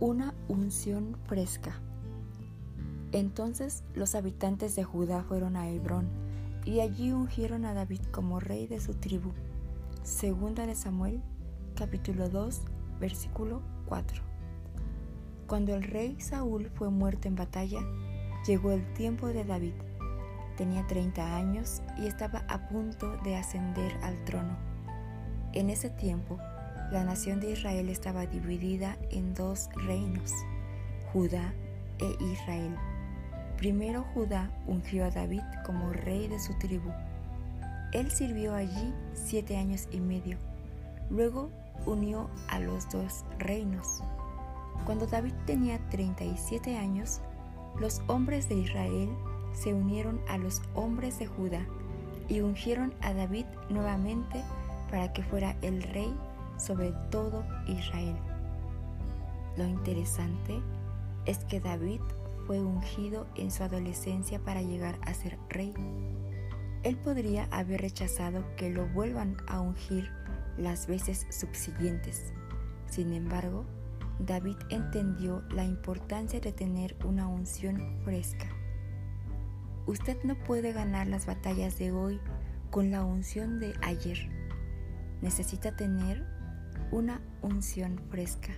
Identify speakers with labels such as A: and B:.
A: Una unción fresca. Entonces los habitantes de Judá fueron a Hebrón y allí ungieron a David como rey de su tribu. Segunda de Samuel, capítulo 2, versículo 4. Cuando el rey Saúl fue muerto en batalla, llegó el tiempo de David. Tenía 30 años y estaba a punto de ascender al trono. En ese tiempo, la nación de Israel estaba dividida en dos reinos, Judá e Israel. Primero Judá ungió a David como rey de su tribu. Él sirvió allí siete años y medio. Luego unió a los dos reinos. Cuando David tenía 37 años, los hombres de Israel se unieron a los hombres de Judá y ungieron a David nuevamente para que fuera el rey sobre todo Israel. Lo interesante es que David fue ungido en su adolescencia para llegar a ser rey. Él podría haber rechazado que lo vuelvan a ungir las veces subsiguientes. Sin embargo, David entendió la importancia de tener una unción fresca. Usted no puede ganar las batallas de hoy con la unción de ayer necesita tener una unción fresca.